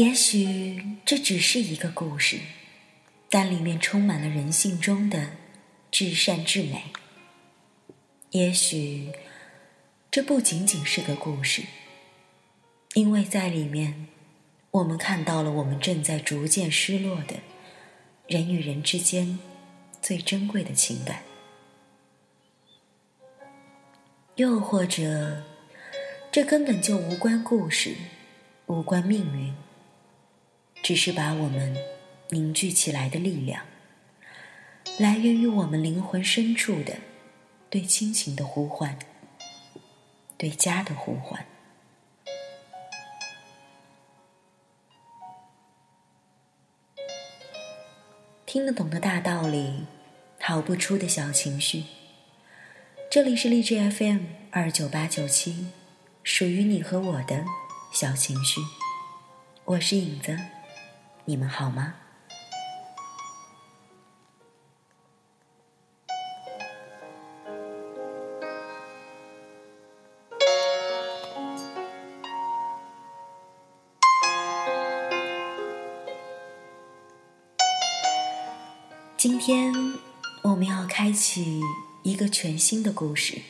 也许这只是一个故事，但里面充满了人性中的至善至美。也许这不仅仅是个故事，因为在里面，我们看到了我们正在逐渐失落的人与人之间最珍贵的情感。又或者，这根本就无关故事，无关命运，只是把我们凝聚起来的力量，来源于我们灵魂深处的对亲情的呼唤，对家的呼唤。听得懂的大道理，逃不出的小情绪。这里是荔枝 FM 二九八九七，属于你和我的小情绪。我是影子，你们好吗？今天我们要开启。一个全新的故事，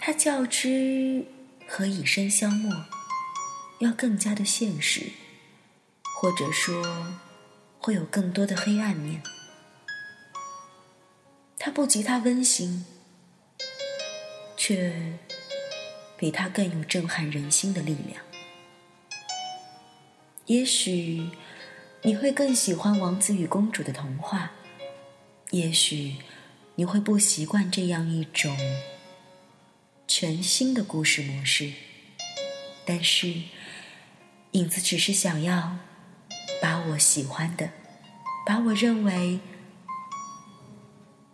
它较之和以身相默要更加的现实，或者说会有更多的黑暗面。它不及它温馨，却比它更有震撼人心的力量。也许你会更喜欢王子与公主的童话。也许你会不习惯这样一种全新的故事模式，但是影子只是想要把我喜欢的，把我认为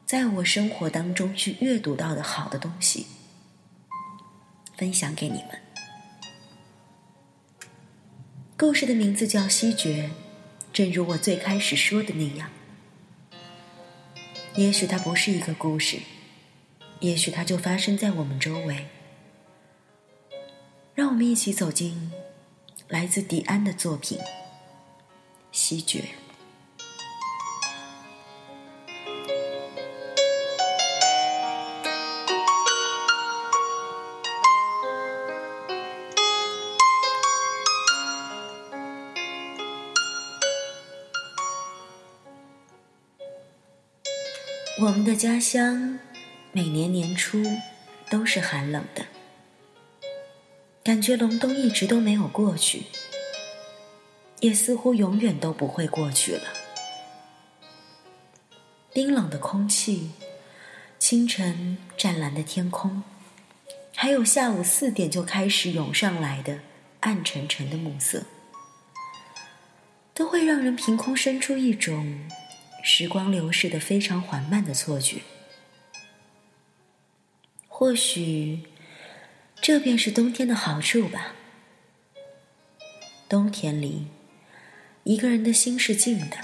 在我生活当中去阅读到的好的东西分享给你们。故事的名字叫《西决》，正如我最开始说的那样。也许它不是一个故事，也许它就发生在我们周围。让我们一起走进来自迪安的作品《西决》。我们的家乡每年年初都是寒冷的，感觉隆冬一直都没有过去，也似乎永远都不会过去了。冰冷的空气，清晨湛蓝的天空，还有下午四点就开始涌上来的暗沉沉的暮色，都会让人凭空生出一种。时光流逝的非常缓慢的错觉，或许这便是冬天的好处吧。冬天里，一个人的心是静的，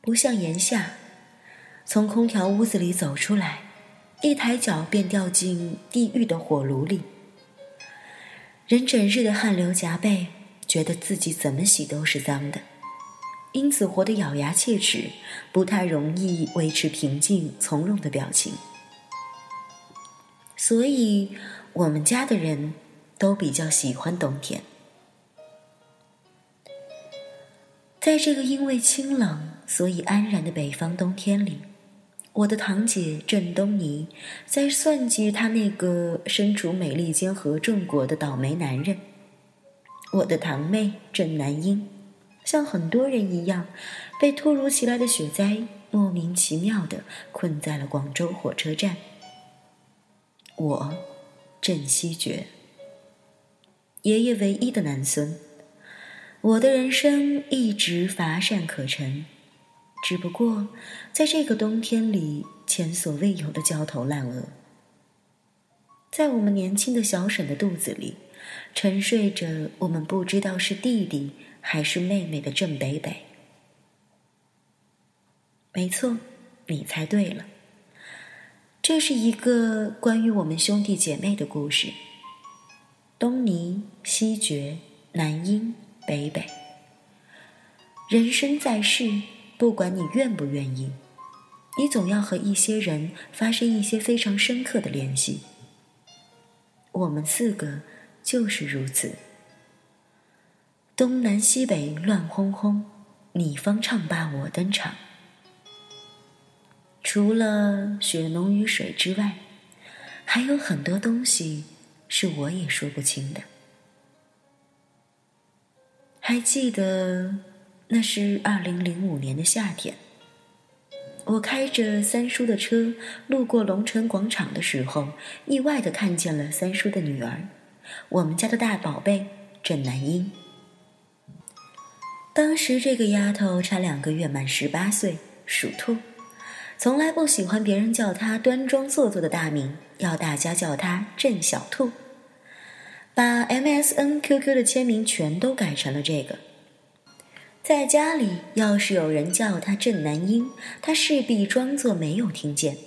不像炎夏，从空调屋子里走出来，一抬脚便掉进地狱的火炉里，人整日的汗流浃背，觉得自己怎么洗都是脏的。因此，活得咬牙切齿，不太容易维持平静从容的表情。所以，我们家的人都比较喜欢冬天。在这个因为清冷所以安然的北方冬天里，我的堂姐郑东尼在算计她那个身处美利坚合众国的倒霉男人。我的堂妹郑南英。像很多人一样，被突如其来的雪灾莫名其妙的困在了广州火车站。我，郑希觉，爷爷唯一的男孙，我的人生一直乏善可陈，只不过在这个冬天里，前所未有的焦头烂额。在我们年轻的小沈的肚子里，沉睡着我们不知道是弟弟。还是妹妹的郑北北，没错，你猜对了。这是一个关于我们兄弟姐妹的故事。东尼、西决、南莺北北。人生在世，不管你愿不愿意，你总要和一些人发生一些非常深刻的联系。我们四个就是如此。东南西北乱哄哄，你方唱罢我登场。除了血浓于水之外，还有很多东西是我也说不清的。还记得那是二零零五年的夏天，我开着三叔的车路过龙城广场的时候，意外的看见了三叔的女儿，我们家的大宝贝郑南英。当时这个丫头差两个月满十八岁，属兔。从来不喜欢别人叫她端庄做作的大名，要大家叫她郑小兔。把 MSN QQ 的签名全都改成了这个。在家里，要是有人叫他郑南英，他势必装作没有听见。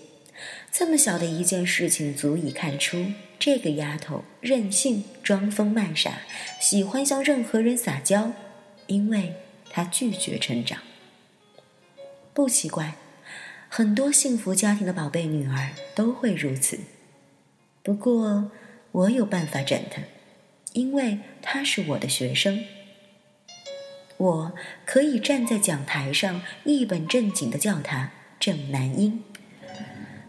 这么小的一件事情，足以看出这个丫头任性、装疯卖傻，喜欢向任何人撒娇，因为她拒绝成长。不奇怪。很多幸福家庭的宝贝女儿都会如此，不过我有办法整她，因为他是我的学生。我可以站在讲台上一本正经的叫他郑南英，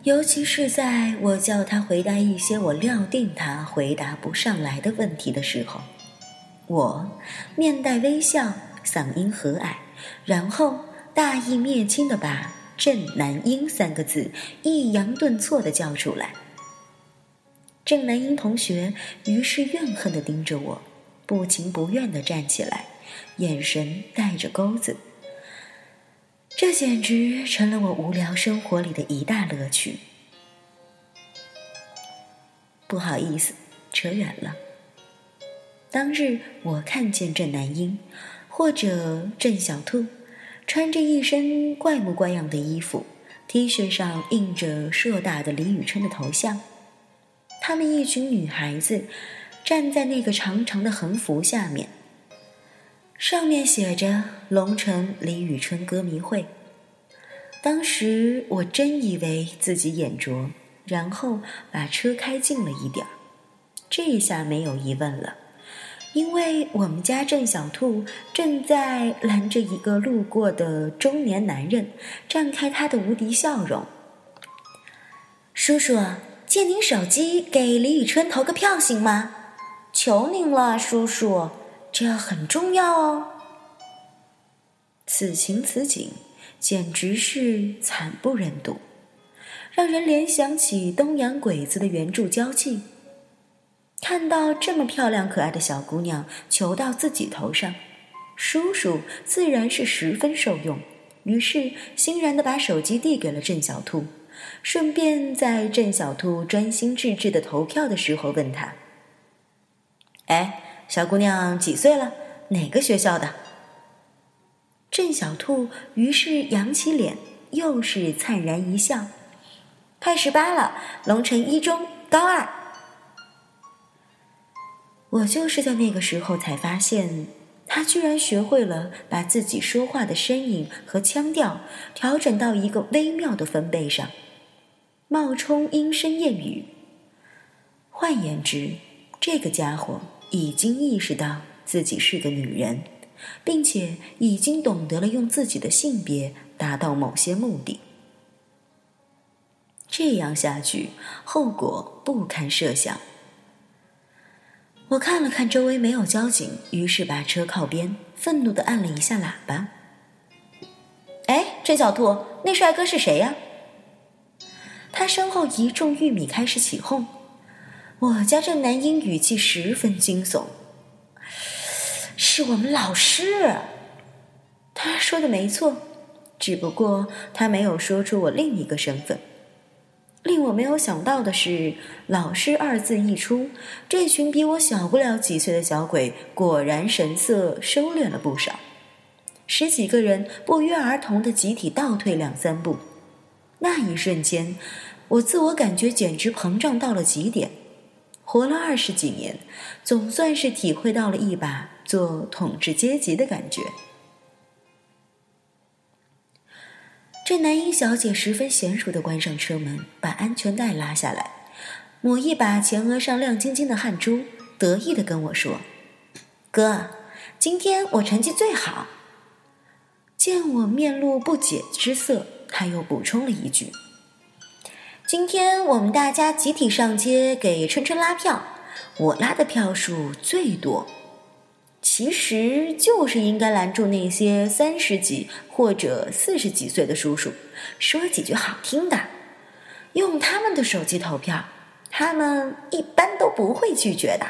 尤其是在我叫他回答一些我料定他回答不上来的问题的时候，我面带微笑，嗓音和蔼，然后大义灭亲的把。郑南英三个字抑扬顿挫的叫出来。郑南英同学于是怨恨的盯着我，不情不愿的站起来，眼神带着钩子。这简直成了我无聊生活里的一大乐趣。不好意思，扯远了。当日我看见郑南英，或者郑小兔。穿着一身怪模怪样的衣服，T 恤上印着硕大的李宇春的头像。她们一群女孩子站在那个长长的横幅下面，上面写着“龙城李宇春歌迷会”。当时我真以为自己眼拙，然后把车开近了一点儿，这下没有疑问了。因为我们家郑小兔正在拦着一个路过的中年男人，绽开他的无敌笑容。叔叔，借您手机给李宇春投个票行吗？求您了，叔叔，这很重要哦。此情此景，简直是惨不忍睹，让人联想起东洋鬼子的援助交际。看到这么漂亮可爱的小姑娘求到自己头上，叔叔自然是十分受用，于是欣然的把手机递给了郑小兔，顺便在郑小兔专心致志的投票的时候问他：“哎，小姑娘几岁了？哪个学校的？”郑小兔于是扬起脸，又是灿然一笑：“快十八了，龙城一中高二。”我就是在那个时候才发现，他居然学会了把自己说话的声音和腔调调整到一个微妙的分贝上，冒充莺声燕语。换言之，这个家伙已经意识到自己是个女人，并且已经懂得了用自己的性别达到某些目的。这样下去，后果不堪设想。我看了看周围没有交警，于是把车靠边，愤怒的按了一下喇叭。哎，陈小兔，那帅哥是谁呀？他身后一众玉米开始起哄。我家郑南英语气十分惊悚。是我们老师。他说的没错，只不过他没有说出我另一个身份。令我没有想到的是，老师二字一出，这群比我小不了几岁的小鬼果然神色收敛了不少。十几个人不约而同的集体倒退两三步，那一瞬间，我自我感觉简直膨胀到了极点。活了二十几年，总算是体会到了一把做统治阶级的感觉。郑南英小姐十分娴熟的关上车门，把安全带拉下来，抹一把前额上亮晶晶的汗珠，得意的跟我说：“哥，今天我成绩最好。”见我面露不解之色，他又补充了一句：“今天我们大家集体上街给春春拉票，我拉的票数最多。”其实就是应该拦住那些三十几或者四十几岁的叔叔，说几句好听的，用他们的手机投票，他们一般都不会拒绝的。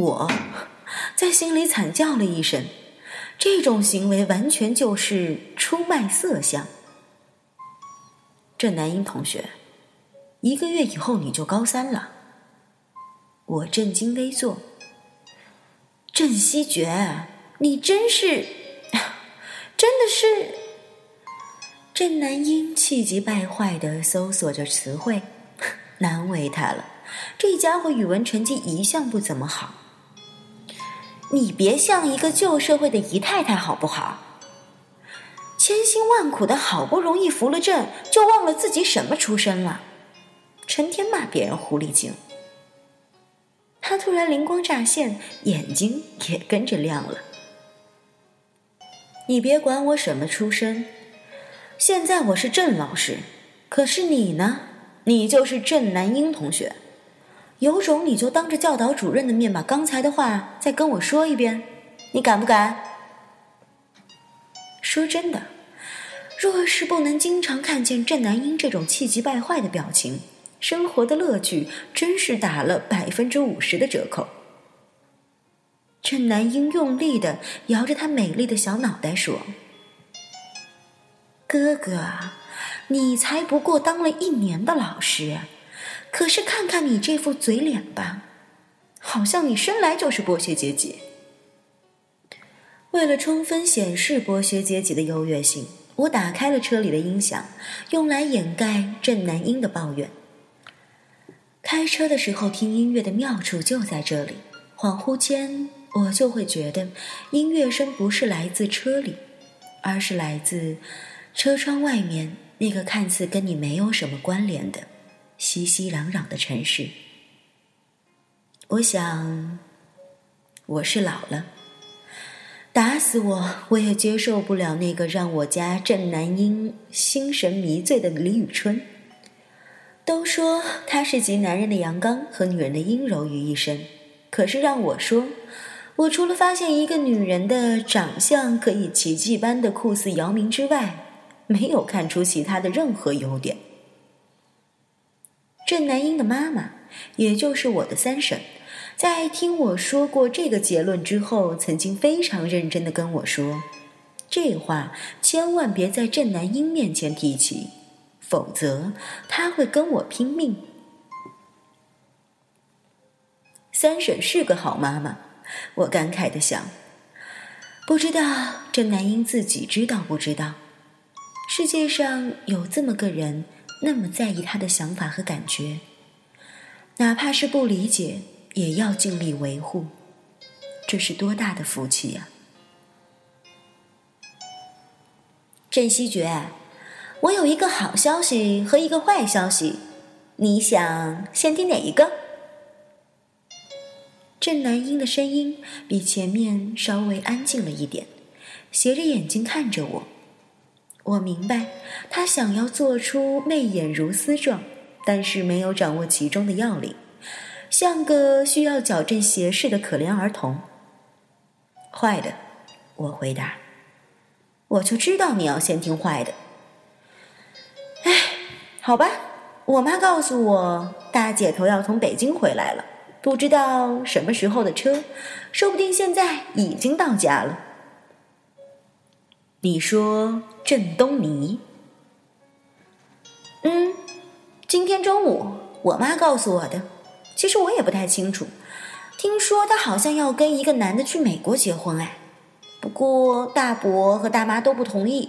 我在心里惨叫了一声，这种行为完全就是出卖色相。郑南英同学，一个月以后你就高三了。我正襟危坐。郑希觉，你真是，真的是。郑南英气急败坏的搜索着词汇，难为他了，这家伙语文成绩一向不怎么好。你别像一个旧社会的姨太太好不好？千辛万苦的好不容易扶了正，就忘了自己什么出身了，成天骂别人狐狸精。他突然灵光乍现，眼睛也跟着亮了。你别管我什么出身，现在我是郑老师，可是你呢？你就是郑南英同学，有种你就当着教导主任的面把刚才的话再跟我说一遍，你敢不敢？说真的，若是不能经常看见郑南英这种气急败坏的表情。生活的乐趣真是打了百分之五十的折扣。郑南英用力的摇着她美丽的小脑袋说：“哥哥，你才不过当了一年的老师，可是看看你这副嘴脸吧，好像你生来就是剥削阶级。”为了充分显示剥削阶级的优越性，我打开了车里的音响，用来掩盖郑南英的抱怨。开车的时候听音乐的妙处就在这里，恍惚间我就会觉得，音乐声不是来自车里，而是来自车窗外面那个看似跟你没有什么关联的熙熙攘攘的城市。我想，我是老了，打死我我也接受不了那个让我家郑南英心神迷醉的李宇春。都说他是集男人的阳刚和女人的阴柔于一身，可是让我说，我除了发现一个女人的长相可以奇迹般的酷似姚明之外，没有看出其他的任何优点。郑南英的妈妈，也就是我的三婶，在听我说过这个结论之后，曾经非常认真的跟我说，这话千万别在郑南英面前提起。否则他会跟我拼命。三婶是个好妈妈，我感慨的想。不知道郑南英自己知道不知道？世界上有这么个人，那么在意他的想法和感觉，哪怕是不理解，也要尽力维护。这是多大的福气呀！郑希觉。我有一个好消息和一个坏消息，你想先听哪一个？郑南英的声音比前面稍微安静了一点，斜着眼睛看着我。我明白他想要做出媚眼如丝状，但是没有掌握其中的要领，像个需要矫正斜视的可怜儿童。坏的，我回答。我就知道你要先听坏的。好吧，我妈告诉我，大姐头要从北京回来了，不知道什么时候的车，说不定现在已经到家了。你说郑东尼？嗯，今天中午我妈告诉我的，其实我也不太清楚，听说她好像要跟一个男的去美国结婚，哎，不过大伯和大妈都不同意。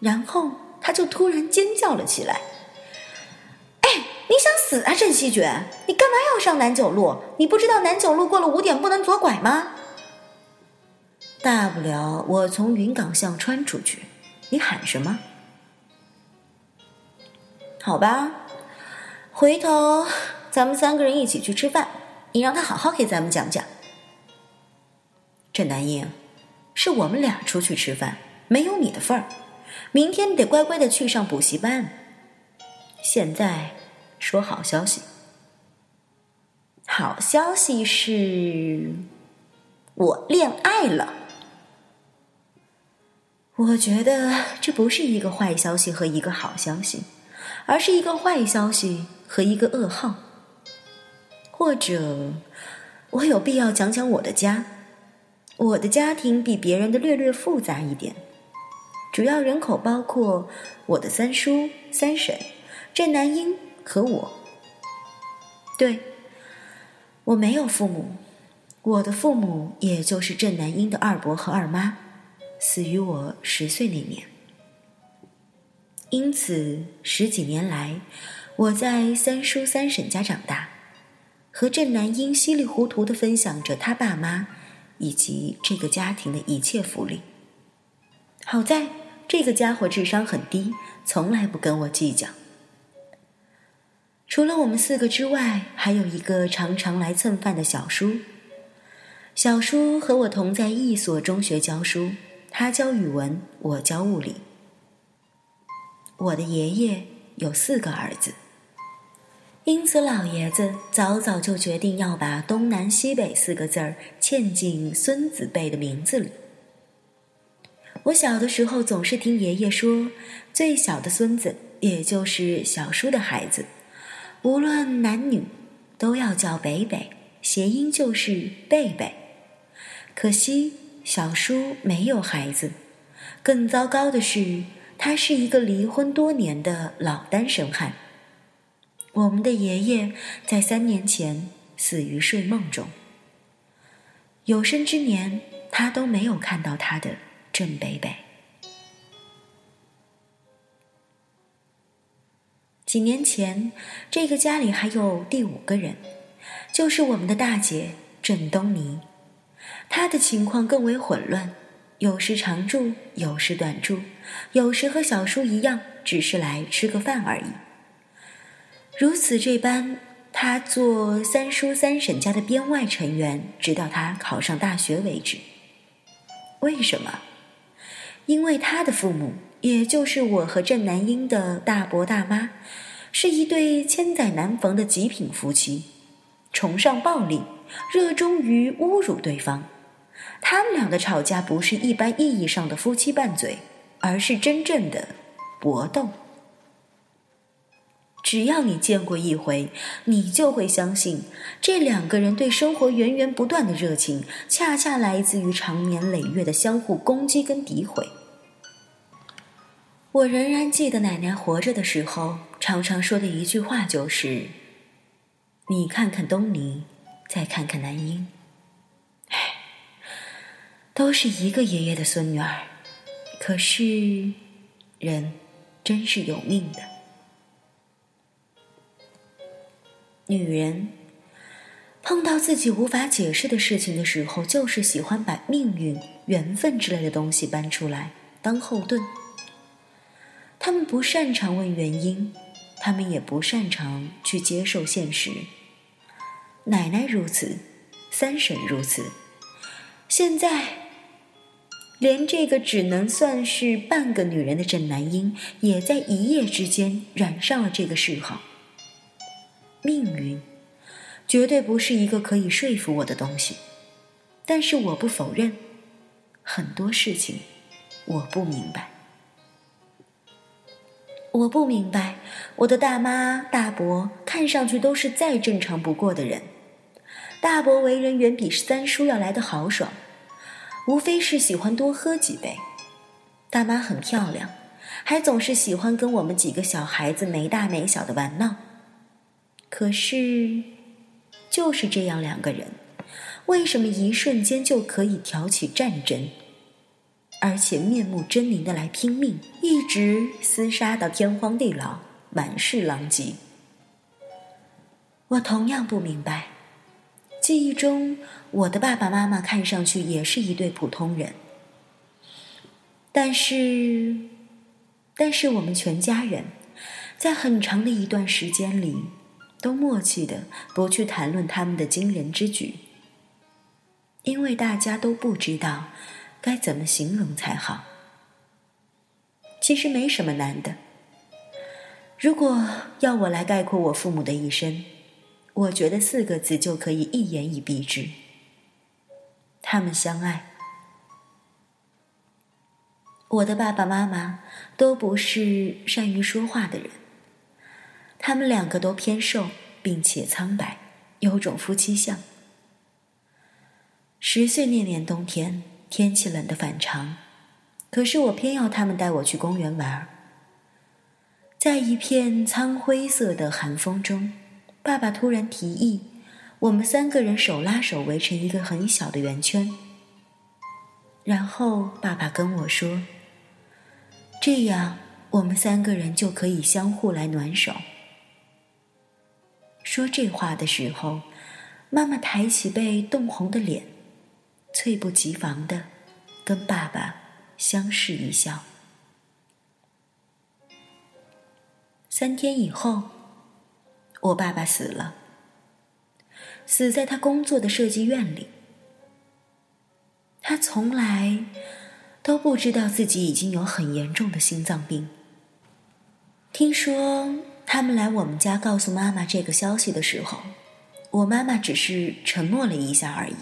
然后他就突然尖叫了起来：“哎，你想死啊，郑希觉！你干嘛要上南九路？你不知道南九路过了五点不能左拐吗？大不了我从云岗巷穿出去，你喊什么？好吧，回头咱们三个人一起去吃饭，你让他好好给咱们讲讲。郑南英，是我们俩出去吃饭，没有你的份儿。”明天你得乖乖的去上补习班。现在说好消息，好消息是，我恋爱了。我觉得这不是一个坏消息和一个好消息，而是一个坏消息和一个噩耗。或者，我有必要讲讲我的家。我的家庭比别人的略略复杂一点。主要人口包括我的三叔、三婶、郑南英和我。对，我没有父母，我的父母也就是郑南英的二伯和二妈，死于我十岁那年。因此十几年来，我在三叔三婶家长大，和郑南英稀里糊涂的分享着他爸妈以及这个家庭的一切福利。好在。这个家伙智商很低，从来不跟我计较。除了我们四个之外，还有一个常常来蹭饭的小叔。小叔和我同在一所中学教书，他教语文，我教物理。我的爷爷有四个儿子，因此老爷子早早就决定要把东南西北四个字儿嵌进孙子辈的名字里。我小的时候总是听爷爷说，最小的孙子，也就是小叔的孩子，无论男女，都要叫北北，谐音就是贝贝。可惜小叔没有孩子，更糟糕的是，他是一个离婚多年的老单身汉。我们的爷爷在三年前死于睡梦中，有生之年他都没有看到他的。郑北北。几年前，这个家里还有第五个人，就是我们的大姐郑东尼。他的情况更为混乱，有时常住，有时短住，有时和小叔一样，只是来吃个饭而已。如此这般，他做三叔三婶家的编外成员，直到他考上大学为止。为什么？因为他的父母，也就是我和郑南英的大伯大妈，是一对千载难逢的极品夫妻，崇尚暴力，热衷于侮辱对方。他们俩的吵架不是一般意义上的夫妻拌嘴，而是真正的搏斗。只要你见过一回，你就会相信，这两个人对生活源源不断的热情，恰恰来自于长年累月的相互攻击跟诋毁。我仍然记得奶奶活着的时候，常常说的一句话就是：“你看看东尼，再看看南英，都是一个爷爷的孙女儿，可是人真是有命的。女人碰到自己无法解释的事情的时候，就是喜欢把命运、缘分之类的东西搬出来当后盾。”他们不擅长问原因，他们也不擅长去接受现实。奶奶如此，三婶如此，现在连这个只能算是半个女人的郑南英，也在一夜之间染上了这个嗜好。命运绝对不是一个可以说服我的东西，但是我不否认，很多事情我不明白。我不明白，我的大妈、大伯看上去都是再正常不过的人。大伯为人远比三叔要来的豪爽，无非是喜欢多喝几杯。大妈很漂亮，还总是喜欢跟我们几个小孩子没大没小的玩闹。可是，就是这样两个人，为什么一瞬间就可以挑起战争？而且面目狰狞的来拼命，一直厮杀到天荒地老，满是狼藉。我同样不明白，记忆中我的爸爸妈妈看上去也是一对普通人，但是，但是我们全家人，在很长的一段时间里，都默契的不去谈论他们的惊人之举，因为大家都不知道。该怎么形容才好？其实没什么难的。如果要我来概括我父母的一生，我觉得四个字就可以一言以蔽之：他们相爱。我的爸爸妈妈都不是善于说话的人，他们两个都偏瘦，并且苍白，有种夫妻相。十岁那年冬天。天气冷得反常，可是我偏要他们带我去公园玩。在一片苍灰色的寒风中，爸爸突然提议，我们三个人手拉手围成一个很小的圆圈。然后爸爸跟我说：“这样我们三个人就可以相互来暖手。”说这话的时候，妈妈抬起被冻红的脸。猝不及防的跟爸爸相视一笑。三天以后，我爸爸死了，死在他工作的设计院里。他从来都不知道自己已经有很严重的心脏病。听说他们来我们家告诉妈妈这个消息的时候，我妈妈只是沉默了一下而已。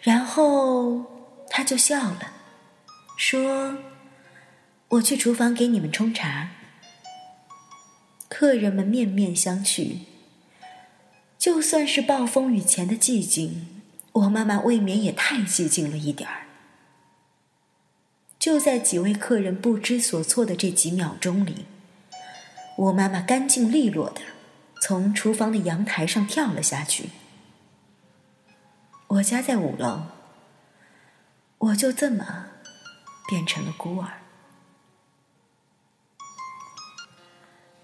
然后他就笑了，说：“我去厨房给你们冲茶。”客人们面面相觑。就算是暴风雨前的寂静，我妈妈未免也太寂静了一点儿。就在几位客人不知所措的这几秒钟里，我妈妈干净利落的从厨房的阳台上跳了下去。我家在五楼，我就这么变成了孤儿。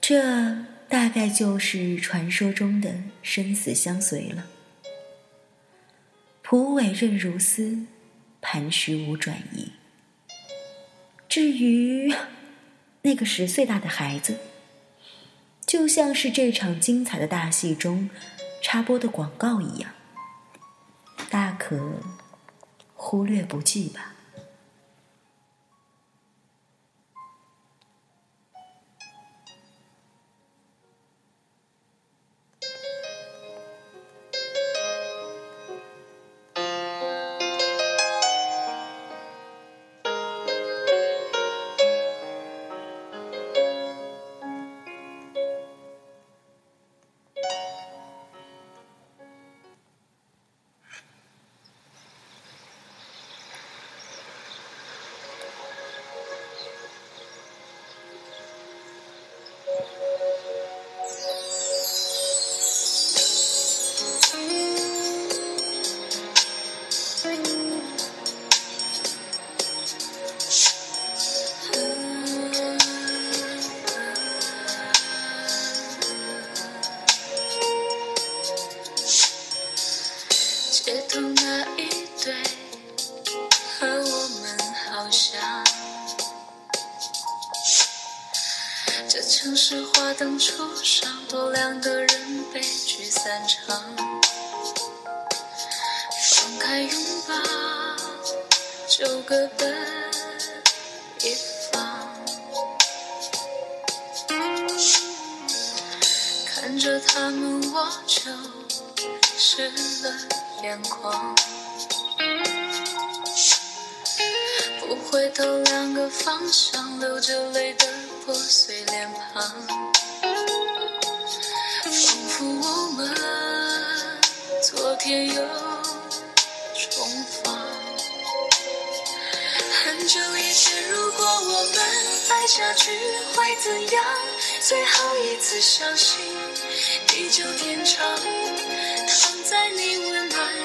这大概就是传说中的生死相随了。蒲苇韧如丝，磐石无转移。至于 那个十岁大的孩子，就像是这场精彩的大戏中插播的广告一样。大可忽略不计吧。街头那一对和我们好像这城市华灯初上多两个人悲剧散场放开拥抱就各奔一方看着他们我就失了。眼眶。不回头，两个方向，流着泪的破碎脸庞。仿佛我们昨天又重逢，很久以前，如果我们爱下去会怎样？最后一次相信地久天长，